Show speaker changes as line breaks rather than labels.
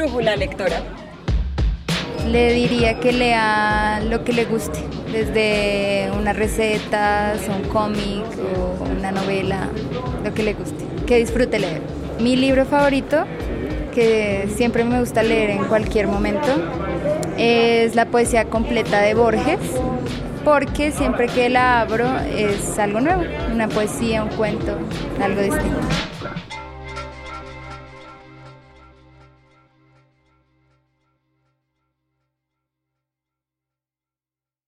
brújula lectora?
Le diría que lea lo que le guste, desde una receta, un cómic o una novela, lo que le guste, que disfrute leer. Mi libro favorito, que siempre me gusta leer en cualquier momento, es la poesía completa de Borges, porque siempre que la abro es algo nuevo, una poesía, un cuento, algo distinto.